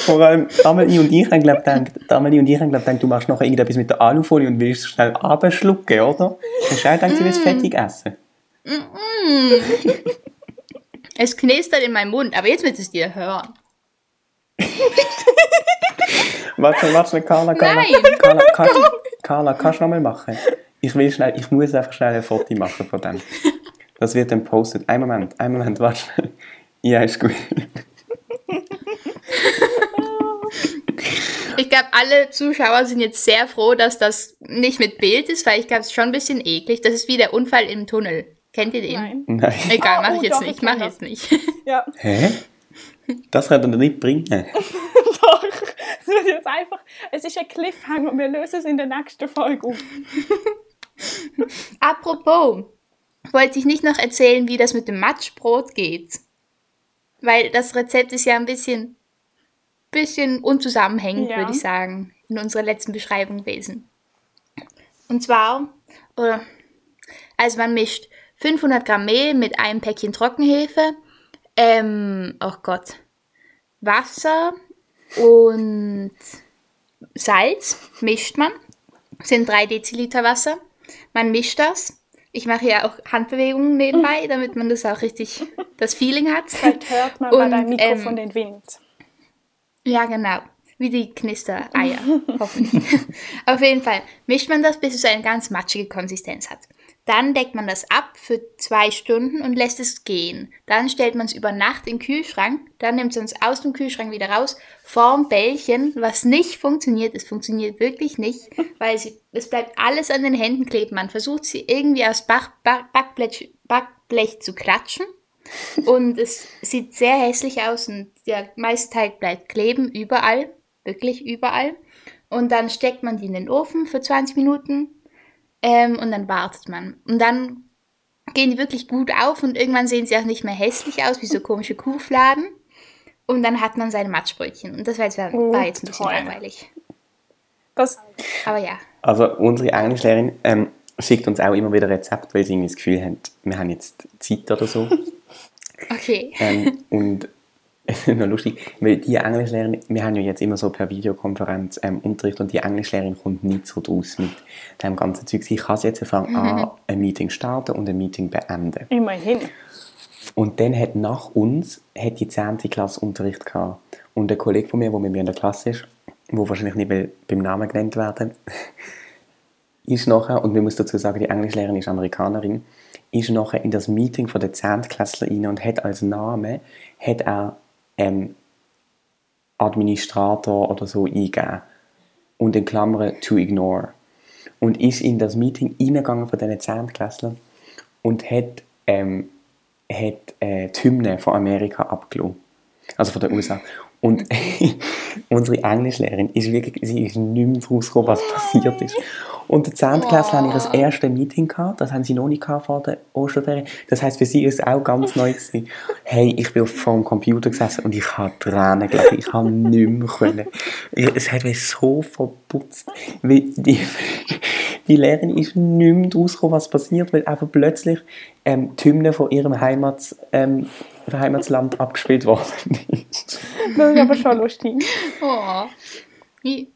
Vor allem, Amelie und ich haben, glaub, gedacht, Amelie und ich haben, glaub, gedacht, du machst noch irgendetwas mit der Alufolie und willst es schnell abschlucken, oder? Hast du auch gedacht, sie will es fettig essen? Es knistert in meinem Mund, aber jetzt wird es dir hören. Warte, warte, Carla, Carla. Nein! Carla, Carla, Carla, kannst du nochmal machen? Ich will schnell, ich muss einfach schnell ein Foto machen von dem. Das wird dann postet. Ein Moment, ein Moment, warte schnell. Ja, ist gut. Ich glaube, alle Zuschauer sind jetzt sehr froh, dass das nicht mit Bild ist, weil ich glaube, es ist schon ein bisschen eklig. Das ist wie der Unfall im Tunnel. Kennt ihr den? Nein. Nein. Egal, Ah, mach oh, ich jetzt doch, nicht. ich Mach kenn jetzt nicht. Ja, Hä? Das kann er nicht bringen. Es wird jetzt einfach, es ist ein Cliffhanger und wir lösen es in der nächsten Folge auf. Apropos, wollte ich nicht noch erzählen, wie das mit dem Matschbrot geht? Weil das Rezept ist ja ein bisschen, bisschen unzusammenhängend, Ja. würde ich sagen, in unserer letzten Beschreibung gewesen. Und zwar, also man mischt 500 Gramm Mehl mit einem Päckchen Trockenhefe, ähm, oh Gott, Wasser und Salz mischt man, sind 3 Deziliter Wasser. Man mischt das. Ich mache ja auch Handbewegungen nebenbei, damit man das auch richtig, das Feeling hat. Vielleicht hört man bei Und, deinem Mikrofon ähm, den Wind. Ja, genau. Wie die Knistereier, hoffentlich. Auf jeden Fall mischt man das, bis es eine ganz matschige Konsistenz hat. Dann deckt man das ab für zwei Stunden und lässt es gehen. Dann stellt man es über Nacht in den Kühlschrank. Dann nimmt man es aus dem Kühlschrank wieder raus, formt Bällchen, was nicht funktioniert. Es funktioniert wirklich nicht, weil sie, es bleibt alles an den Händen kleben. Man versucht sie irgendwie aus Bach, Bach, Backblech, Backblech zu klatschen. Und es sieht sehr hässlich aus und der meiste Teig bleibt kleben, überall, wirklich überall. Und dann steckt man die in den Ofen für 20 Minuten ähm, und dann wartet man. Und dann gehen die wirklich gut auf und irgendwann sehen sie auch nicht mehr hässlich aus, wie so komische Kuhfladen. Und dann hat man seine Matschbrötchen. Und das war jetzt, war jetzt ein bisschen toll. langweilig. Das, Aber ja. Also unsere Englischlehrerin ähm, schickt uns auch immer wieder Rezepte, weil sie irgendwie das Gefühl haben, wir haben jetzt Zeit oder so. Okay. ähm, und es ist noch lustig, weil die Englischlehrerin, wir haben ja jetzt immer so per Videokonferenz ähm, Unterricht und die Englischlehrerin kommt nicht so draus mit dem ganzen Zeug. Sie kann jetzt von Anfang an ein Meeting starten und ein Meeting beenden. immerhin. Und dann hat nach uns hat die 10. Klasse Unterricht gehabt. Und ein Kollege von mir, der mit mir in der Klasse ist, wo wahrscheinlich nicht be- beim Namen genannt werden, ist nachher, und wir müssen dazu sagen, die Englischlehrerin ist Amerikanerin, ist nachher in das Meeting von der 10. Klasse rein und hat als Name hat er ähm, Administrator oder so eingegeben. Und in Klammern to ignore. Und ist in das Meeting reingegangen von diesen 10. Klässlern und hat, ähm, hat äh, die Hymne von Amerika abgelassen. Also von den USA. Und unsere Englischlehrerin ist wirklich, sie ist nicht mehr rausgekommen, was passiert ist. Und die 10. Klasse haben ihr erstes Meeting gehabt, das haben sie noch nicht vor der Osterferien. Das heisst, für sie ist es auch ganz neu gewesen. Hey, ich bin vor dem Computer gesessen und ich habe Tränen gelassen. Ich habe nicht mehr können. Ich- Es hat mich so verputzt. Die, die Lehrerin ist nicht mehr rausgekommen, was passiert, weil einfach plötzlich ähm, die Hymne von ihrem Heimats, ähm, Heimatsland abgespielt worden ist. Das ist aber schon lustig. Oh. Wie?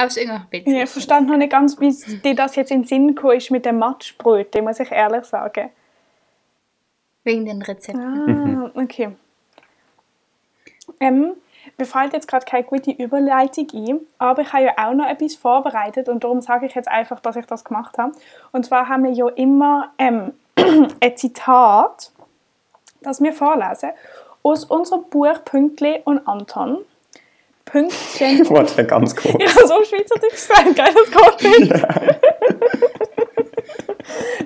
Aus irgendeiner Witz. Ich verstand noch nicht ganz, wie dir das jetzt in den Sinn gekommen ist mit dem Matschbrötchen, muss ich ehrlich sagen. Wegen den Rezepten. Ah, okay. Ähm, mir fällt jetzt gerade keine gute Überleitung ein, aber ich habe ja auch noch etwas vorbereitet und darum sage ich jetzt einfach, dass ich das gemacht habe. Und zwar haben wir ja immer ähm, ein Zitat, das wir vorlesen, aus unserem Buch Pünktli und Anton. Pünktchen. Warte, ganz kurz. Ja, so Schweizerdeutsch sein, gell? Das geht nicht.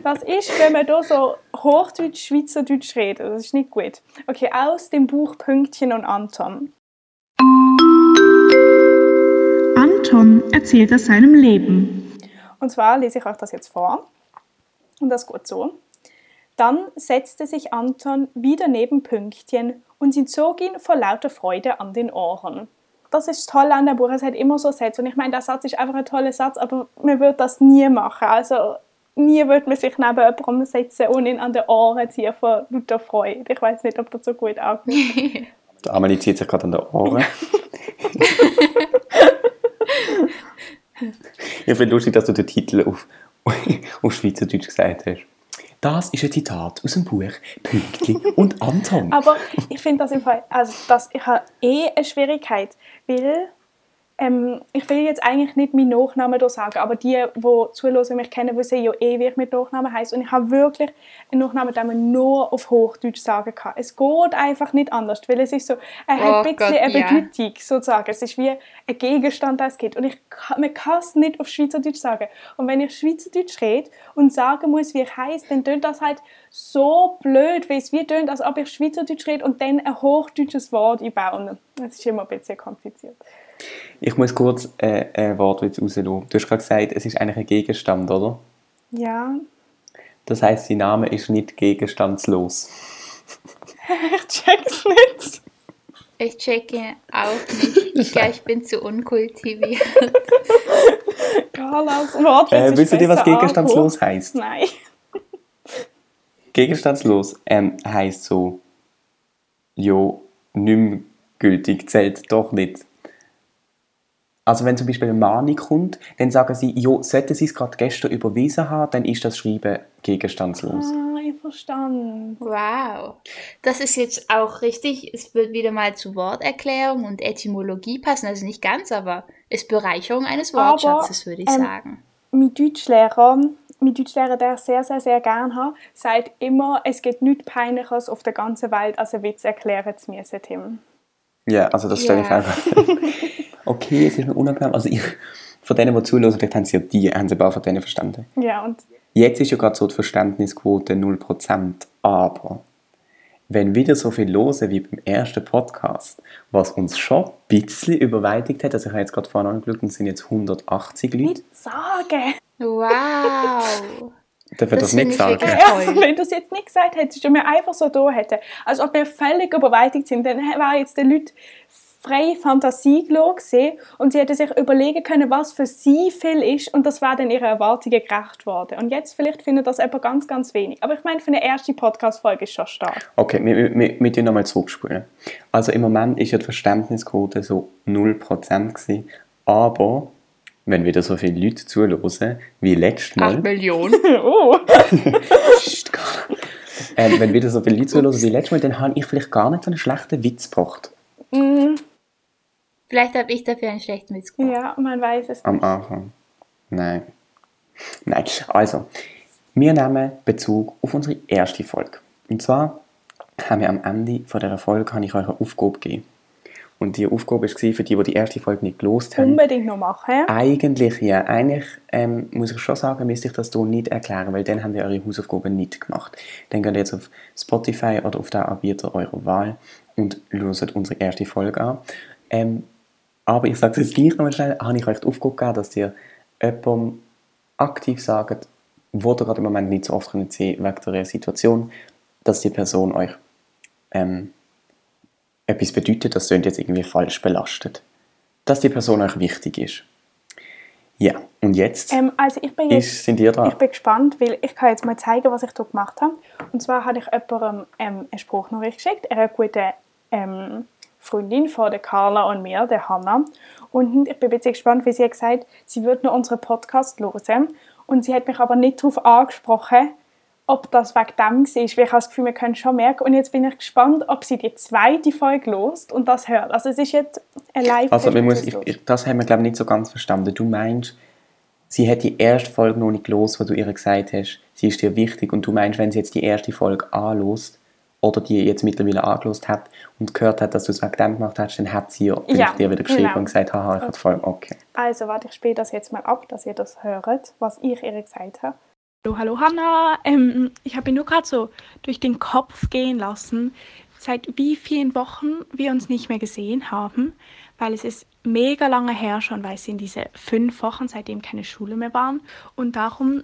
Das ist, wenn man da so Hochdeutsch, Schweizerdeutsch reden. Das ist nicht gut. Okay, aus dem Buch Pünktchen und Anton. Anton erzählt aus seinem Leben. Und zwar lese ich euch das jetzt vor. Und das geht so. Dann setzte sich Anton wieder neben Pünktchen und sie zog ihn vor lauter Freude an den Ohren. Das ist toll an der Buch, es hat immer so Sätze. Und ich meine, der Satz ist einfach ein toller Satz, aber man wird das nie machen. Also nie würde man sich neben jemandem setzen und ihn an den Ohren ziehen vor lauter Freude. Ich weiß nicht, ob das so gut ankommt. Der Amelie zieht sich gerade an den Ohren. ich finde lustig, dass du den Titel auf, auf Schweizerdeutsch gesagt hast. Das ist ein Zitat aus dem Buch Pünktli und Anton. Aber ich finde das im Fall, also das, ich habe eh eine Schwierigkeit, weil ähm, ich will jetzt eigentlich nicht meinen Nachnamen hier sagen, aber die, die zuhören, mich kennen, wissen ja eh, wie ich mit Nachnamen heiße. Und ich habe wirklich einen Nachnamen, den man nur auf Hochdeutsch sagen kann. Es geht einfach nicht anders, weil es ist so, er hat oh ein bisschen Gott, eine Bedeutung, yeah. sozusagen. Es ist wie ein Gegenstand, das es gibt. Und ich, man kann es nicht auf Schweizerdeutsch sagen. Und wenn ich Schweizerdeutsch rede und sagen muss, wie ich heiße, dann tönt das halt so blöd, weil es wie tönt, als ob ich Schweizerdeutsch rede und dann ein hochdeutsches Wort einbaue. Das ist immer ein bisschen kompliziert. Ich muss kurz äh, ein Wortwitz rauslassen. Du hast gerade gesagt, es ist eigentlich ein Gegenstand, oder? Ja. Das heißt, sein Name ist nicht gegenstandslos. ich check's nicht. Ich checke auch nicht. Ich glaube, ich bin zu unkultiviert. Carlas Wortwitz äh, Wisst ihr, was gegenstandslos angucken? heißt? Nein. Gegenstandslos ähm, heißt so, jo, nicht mehr gültig, zählt doch nicht. Also wenn zum Beispiel eine Mahnung kommt, dann sagen sie, jo, sollten sie es gerade gestern überwiesen haben, dann ist das Schreiben gegenstandslos. Ah, ich verstanden. Wow. Das ist jetzt auch richtig, es wird wieder mal zu Worterklärung und Etymologie passen, also nicht ganz, aber ist Bereicherung eines Wortschatzes, würde ich ähm, sagen. Mein Deutschlehrer, mein Deutschlehrer, der ich sehr, sehr, sehr gerne habe, sagt immer, es gibt nichts Peinlicheres auf der ganzen Welt, als einen Witz erklären zu müssen, Tim. Ja, also das stelle yeah. ich einfach. okay, es ist mir unangenehm. Also ich, von denen, die zuhören, vielleicht haben sie ja die, haben sie ein paar von denen verstanden. Ja, und? Jetzt ist ja gerade so die Verständnisquote 0%, aber wenn wieder so viel los wie beim ersten Podcast, was uns schon ein bisschen überwältigt hat, also ich habe jetzt gerade vorhin angeschaut, es sind jetzt 180 Leute. Nicht sagen! Wow! Darf ich das, das nicht sagen? Ja, wenn du es jetzt nicht gesagt hättest, und wir einfach so da hätten, als ob wir völlig überwältigt sind, dann wäre jetzt den Leuten freie Fantasie gesehen und sie hätte sich überlegen können, was für sie viel ist und das wäre dann ihre Erwartungen gerecht worden. Und jetzt vielleicht findet das aber ganz, ganz wenig. Aber ich meine, für eine erste Podcast-Folge ist schon stark. Okay, wir, wir, wir tun nochmal zurückspulen. Also im Moment ist ja die Verständnisquote so 0% gewesen, aber wenn wieder so viele Leute zuhören wie letztes Mal... 8 Millionen? oh! ähm, wenn wieder so viele Leute zuhören wie letztes Mal, dann habe ich vielleicht gar nicht so einen schlechten Witz gebracht. Mm. Vielleicht habe ich dafür einen schlechten Witz gemacht. Ja, man weiß es nicht. Am Anfang. Nein. Nein. Also, wir nehmen Bezug auf unsere erste Folge. Und zwar haben wir am Ende von dieser Folge habe ich euch eine Aufgabe gegeben. Und die Aufgabe war für die, die die erste Folge nicht gelost haben. Unbedingt noch machen. Eigentlich ja. Eigentlich ähm, muss ich schon sagen, müsste ich das hier nicht erklären, weil dann haben wir eure Hausaufgaben nicht gemacht. Dann geht ihr jetzt auf Spotify oder auf den Anbieter eurer Wahl und hört unsere erste Folge an. Ähm, aber ich sage es jetzt gleich nochmal schnell, habe ich euch die Aufgabe gegeben, dass ihr jemandem aktiv sagt, wo ihr gerade im Moment nicht so oft könnt sehen wegen der Situation, dass die Person euch ähm, etwas bedeutet, das könnt jetzt irgendwie falsch belastet. Dass die Person euch wichtig ist. Ja, und jetzt, ähm, also ich bin jetzt ist, sind ihr dran. Ich bin gespannt, weil ich kann jetzt mal zeigen, was ich hier gemacht habe. Und zwar habe ich jemandem ähm, eine Spruchnachricht geschickt, eine gute ähm, Freundin von der Carla und mir, der Hanna. Und ich bin ein bisschen gespannt, wie sie hat gesagt sie würde noch unseren Podcast hören. Und sie hat mich aber nicht darauf angesprochen, ob das wegen dem war, weil ich habe das Gefühl, wir können schon merken. Und jetzt bin ich gespannt, ob sie die zweite Folge lost und das hört. Also es ist jetzt ein live Also muss, ich, ich, das haben wir glaube ich nicht so ganz verstanden. Du meinst, sie hat die erste Folge noch nicht los, wo du ihr gesagt hast, sie ist dir wichtig. Und du meinst, wenn sie jetzt die erste Folge anlost, oder die jetzt mittlerweile angelost hat und gehört hat, dass du es wegen dem gemacht hast, dann hat sie ja, ja dir wieder geschrieben genau. und gesagt, haha, ich okay. voll, okay. Also warte, ich spiele das jetzt mal ab, dass ihr das hört, was ich ihr gesagt habe. Hallo, hallo Hanna. Ähm, ich habe mir nur gerade so durch den Kopf gehen lassen, seit wie vielen Wochen wir uns nicht mehr gesehen haben, weil es ist mega lange her schon, weil es sind diese fünf Wochen, seitdem keine Schule mehr waren. Und darum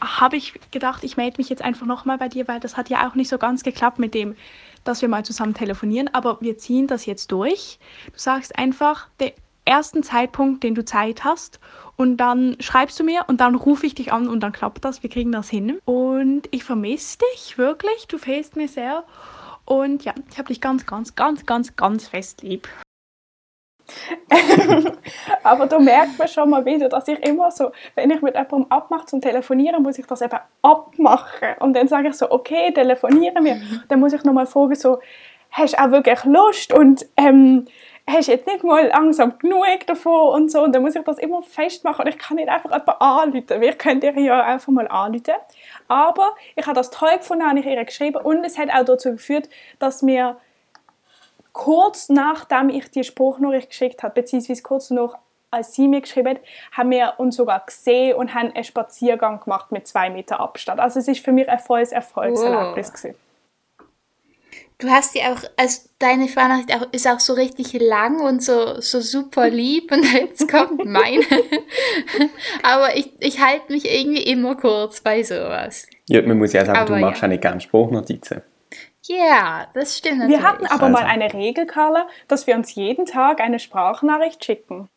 habe ich gedacht, ich melde mich jetzt einfach nochmal bei dir, weil das hat ja auch nicht so ganz geklappt mit dem, dass wir mal zusammen telefonieren, aber wir ziehen das jetzt durch. Du sagst einfach den ersten Zeitpunkt, den du Zeit hast und dann schreibst du mir und dann rufe ich dich an und dann klappt das. Wir kriegen das hin. Und ich vermisse dich wirklich. Du fehlst mir sehr. Und ja, ich habe dich ganz, ganz, ganz, ganz, ganz fest lieb. Aber da merkt man schon mal wieder, dass ich immer so, wenn ich mit jemandem abmache zum Telefonieren, muss ich das eben abmachen. Und dann sage ich so, okay, telefonieren wir. Dann muss ich nochmal fragen, so, hast du auch wirklich Lust? Und ähm, hast du jetzt nicht mal langsam genug davon und so. Und dann muss ich das immer festmachen. Und ich kann nicht einfach jemanden anrufen. Wir können ihr ja einfach mal anrufen. Aber ich habe das toll gefunden, habe ich ihr geschrieben. Und es hat auch dazu geführt, dass wir kurz nachdem ich die Spruchnachricht geschickt habe, beziehungsweise kurz danach, als sie mir geschrieben hat, haben wir uns sogar gesehen und haben einen Spaziergang gemacht mit zwei Meter Abstand. Also es ist für mich ein volles Erfolgserlebnis wow. Du hast die auch, also deine auch, ist auch so richtig lang und so, so super lieb und jetzt kommt meine. Aber ich, ich halte mich irgendwie immer kurz bei sowas. Ja, man muss ja sagen, aber du machst ja. nicht gerne Spruchnotizen. Ja, das stimmt natürlich. Wir hatten aber also. mal eine Regel, Carla, dass wir uns jeden Tag eine Sprachnachricht schicken.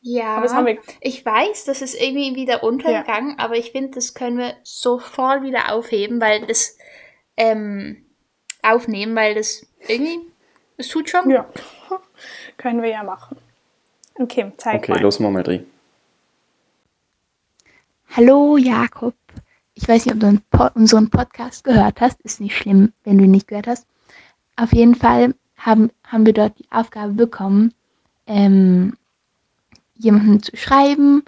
Ja, aber das haben wir ich weiß, das ist irgendwie wieder untergegangen, ja. aber ich finde, das können wir sofort wieder aufheben, weil das ähm, aufnehmen, weil das irgendwie, es tut schon. Ja, können wir ja machen. Okay, zeig okay, mal. Okay, los mal mal drin. Hallo Jakob. Ich weiß nicht, ob du unseren Podcast gehört hast. Ist nicht schlimm, wenn du ihn nicht gehört hast. Auf jeden Fall haben, haben wir dort die Aufgabe bekommen, ähm, jemanden zu schreiben.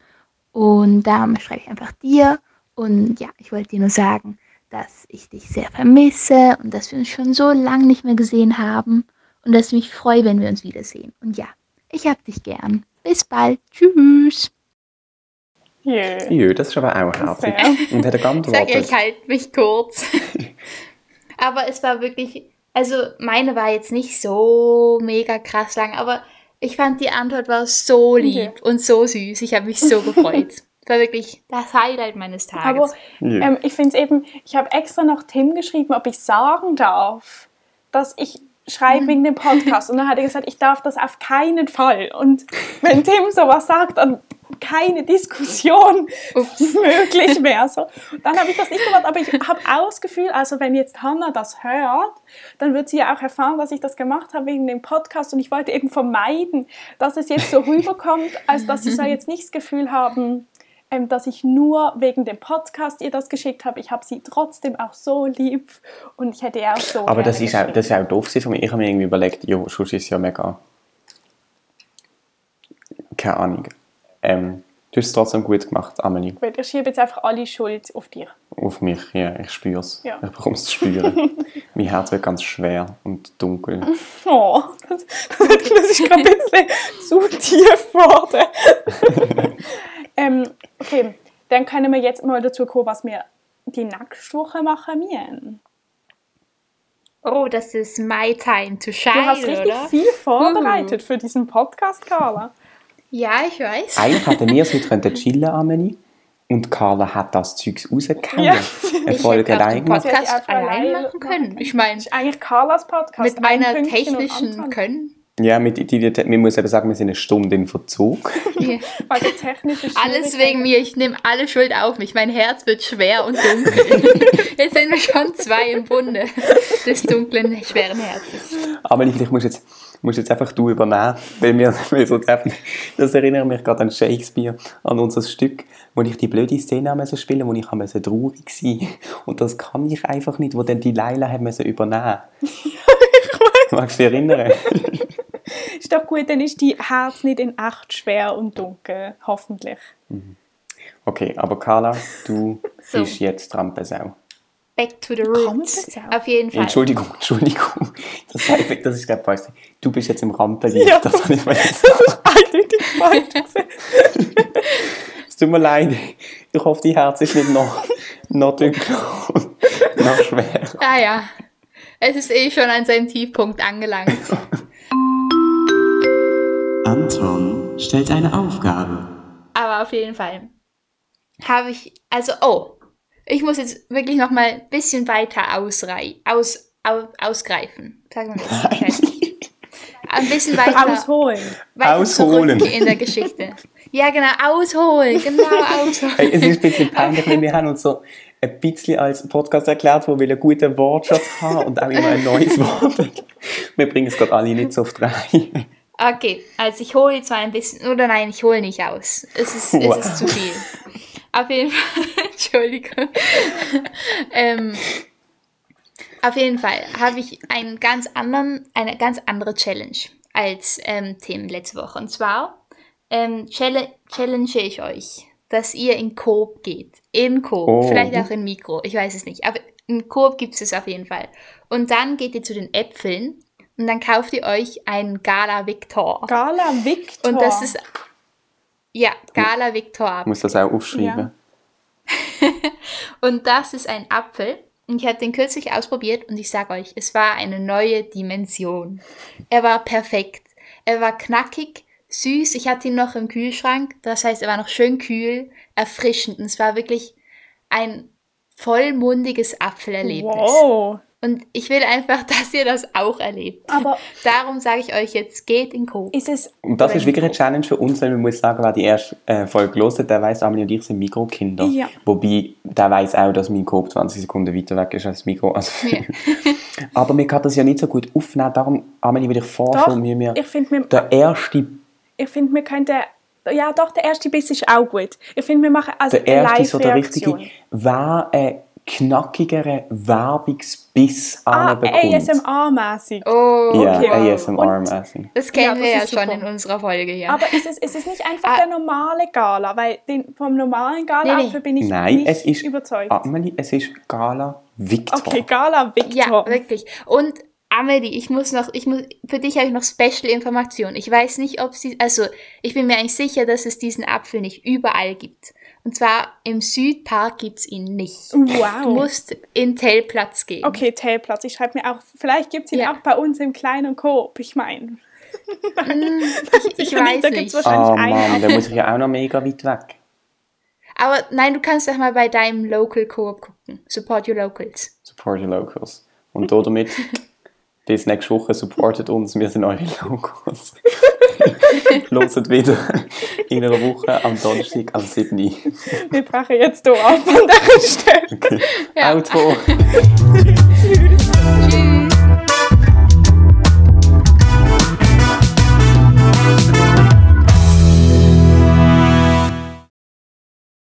Und da schreibe ich einfach dir. Und ja, ich wollte dir nur sagen, dass ich dich sehr vermisse und dass wir uns schon so lange nicht mehr gesehen haben und dass ich mich freue, wenn wir uns wiedersehen. Und ja, ich hab dich gern. Bis bald. Tschüss. Jö, Jö das ist aber auch herzig. Und hat er geantwortet. Sag ich halt mich kurz. aber es war wirklich, also meine war jetzt nicht so mega krass lang, aber ich fand die Antwort war so lieb okay. und so süß. Ich habe mich so gefreut. Das war wirklich das Highlight meines Tages. Aber ähm, ich finde es eben, ich habe extra noch Tim geschrieben, ob ich sagen darf, dass ich schreibe wegen dem Podcast. Und dann hat er gesagt, ich darf das auf keinen Fall. Und wenn Tim sowas sagt, dann keine Diskussion möglich mehr. So. Dann habe ich das nicht gemacht, aber ich habe Gefühl, also wenn jetzt Hannah das hört, dann wird sie ja auch erfahren, dass ich das gemacht habe wegen dem Podcast und ich wollte eben vermeiden, dass es jetzt so rüberkommt, als dass sie so jetzt nicht das Gefühl haben, ähm, dass ich nur wegen dem Podcast ihr das geschickt habe. Ich habe sie trotzdem auch so lieb und ich hätte ihr auch so. Aber das ist, auch, das ist auch doof von mir. Ich habe mir irgendwie überlegt, jo, sonst ist ja mega. Keine Ahnung. Ähm, du hast es trotzdem gut gemacht, Amelie. Gut, ich schiebe jetzt einfach alle Schuld auf dich. Auf mich, ja, ich spüre es. Ja. Ich bekomme es zu spüren. mein Herz wird ganz schwer und dunkel. Oh, das, das ist gerade ein bisschen zu tief geworden. ähm, okay, dann können wir jetzt mal dazu kommen, was wir die nächste Woche machen müssen. Oh, das ist my time to shine, Du hast richtig oder? viel vorbereitet uh. für diesen Podcast, Carla. Ja, ich weiß. Eigentlich hätten wir so können chillen, Amelie. Und Carla hat das Zeugs rausgehauen. Ja. Eine Folge allein gemacht. Podcast allein machen können. Ich meine, eigentlich Carlas Podcast. Mit meiner technischen Können. Ja, mit, die, die, man muss eben sagen, wir sind eine Stunde in Verzug. Ja. Alles wegen mir. Ich nehme alle Schuld auf mich. Mein Herz wird schwer und dunkel. jetzt sind wir schon zwei im Bunde des dunklen, schweren Herzens. Aber ich, ich muss jetzt, muss jetzt einfach du übernehmen, weil wir, wir so. Das erinnert mich gerade an Shakespeare, an unser Stück, wo ich die blöde Szene musste spielen, wo ich musste traurig sein Und das kann ich einfach nicht, wo dann die Leila hat müssen übernehmen. Magst du dich erinnern? Ist doch gut, dann ist die Herz nicht in echt schwer und dunkel, hoffentlich. Mhm. Okay, aber Carla, du so. bist jetzt Rampensau. Back to the roots. Auf jeden Fall. Entschuldigung, Entschuldigung. Das, heißt, das ist, glaube ich, Du bist jetzt im Rampenlicht. Ja, das, das ist eindeutig falsch. es tut mir leid. Ich hoffe, die Herz ist nicht noch, noch dunkler und noch schwerer. Ah ja, es ist eh schon an seinem Tiefpunkt angelangt. Anton stellt eine Aufgabe. Aber auf jeden Fall habe ich, also, oh, ich muss jetzt wirklich noch mal ein bisschen weiter ausrei aus, aus, ausgreifen. Sagen wir das. Ein bisschen weiter. Ausholen. Weiter Ausholen. in der Geschichte. Ja, genau, ausholen. Genau, ausholen. Hey, es ist ein bisschen peinlich, weil wir haben uns so ein bisschen als Podcast erklärt, wo wir einen guten Wortschatz haben und auch immer ein neues Wort. Wir bringen es gerade alle nicht so oft rein. Okay, also ich hole zwar ein bisschen, oder nein, ich hole nicht aus. Es ist, Wow. es ist zu viel. Auf jeden Fall, Entschuldigung. ähm, auf jeden Fall habe ich einen ganz anderen, eine ganz andere Challenge als ähm, Themen letzte Woche. Und zwar ähm, challenge, challenge ich euch, dass ihr in Coop geht. In Coop, Oh. vielleicht auch in Mikro, ich weiß es nicht. Aber in Coop gibt es es auf jeden Fall. Und dann geht ihr zu den Äpfeln und dann kauft ihr euch einen Gala Victor. Gala Victor. Und das ist, ja, Gala Victor. Ich muss das auch aufschreiben. Und das ist ein Apfel. Und ich habe den kürzlich ausprobiert und ich sage euch, es war eine neue Dimension. Er war perfekt. Er war knackig, süß. Ich hatte ihn noch im Kühlschrank. Das heißt, er war noch schön kühl, erfrischend. Und es war wirklich ein vollmundiges Apfelerlebnis. Wow. Und ich will einfach, dass ihr das auch erlebt. Aber Darum sage ich euch jetzt, geht in Coop. ist es. Und das ist wirklich eine. Challenge für uns, weil man muss sagen, wer die erste äh, Folge gehört hat, der weiss, Amelie und ich sind Mikrokinder. Ja. Wobei, der weiss auch, dass mein Coop 20 Sekunden weiter weg ist als das Mikro. Also, Ja. Aber mir kann das ja nicht so gut aufnehmen. Darum, Amelie, würde ich vorschlagen, wir mir ich finde, wir, der erste, ich find, wir könnten. Ja, doch, der erste Biss ist auch gut. Ich finde, wir machen also der erste eine so der richtige, wer einen knackigeren Werbungsbiss Ah, anbekommt. ASMR-mäßig. Oh, Ja, okay. ASMR-mäßig. das kennen Ja, wir das ja schon super. in unserer Folge hier. Aber ist es, ist es nicht einfach Ah. der normale Gala? Weil den, vom normalen Gala Nee, nee. bin ich Nein, nicht es ist, überzeugt. Amelie, es ist Gala Victor. Okay, Gala Ja, Victor. wirklich. Und Amelie, ich muss noch, ich muss, für dich habe ich noch Special-Informationen. Ich weiß nicht, ob sie, also ich bin mir eigentlich sicher, dass es diesen Apfel nicht überall gibt. Und zwar im Südpark gibt es ihn nicht. Du Wow. musst in Tellplatz gehen. Okay, Tailplatz. Ich schreibe mir auch, vielleicht gibt es ihn Ja. auch bei uns im kleinen Coop. Ich meine. Ich, ich weiß da gibt's nicht. wahrscheinlich Oh einen. Mann, aber- der muss ich ja auch noch mega weit weg. Aber nein, du kannst doch mal bei deinem Local Coop gucken. Support your locals. Support your locals. Und damit bis nächste Woche supportet uns, wir sind eure Locals. Loset wieder in einer Woche am Donnerstag am 7. Uhr. Wir brechen jetzt hier ab an dieser Stelle. Outro.